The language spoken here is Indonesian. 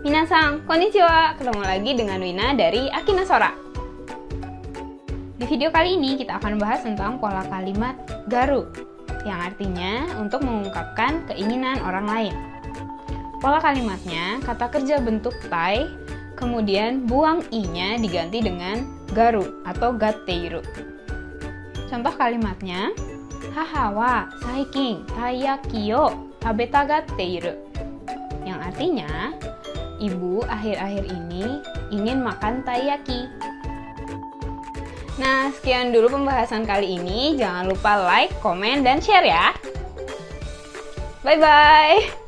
Minasang, konnichiwa. Ketemu lagi dengan Wina dari Akina Sora. Di video kali ini kita akan membahas tentang pola kalimat garu yang artinya untuk mengungkapkan keinginan orang lain. Pola kalimatnya kata kerja bentuk tai, kemudian buang i-nya diganti dengan garu atau gateiru. Contoh kalimatnya, Haha wa saikin taiyaki yo tabeta gatteiru. Yang artinya, ibu akhir-akhir ini ingin makan taiyaki. Nah, sekian dulu pembahasan kali ini. Jangan lupa like, komen, dan share ya. Bye-bye.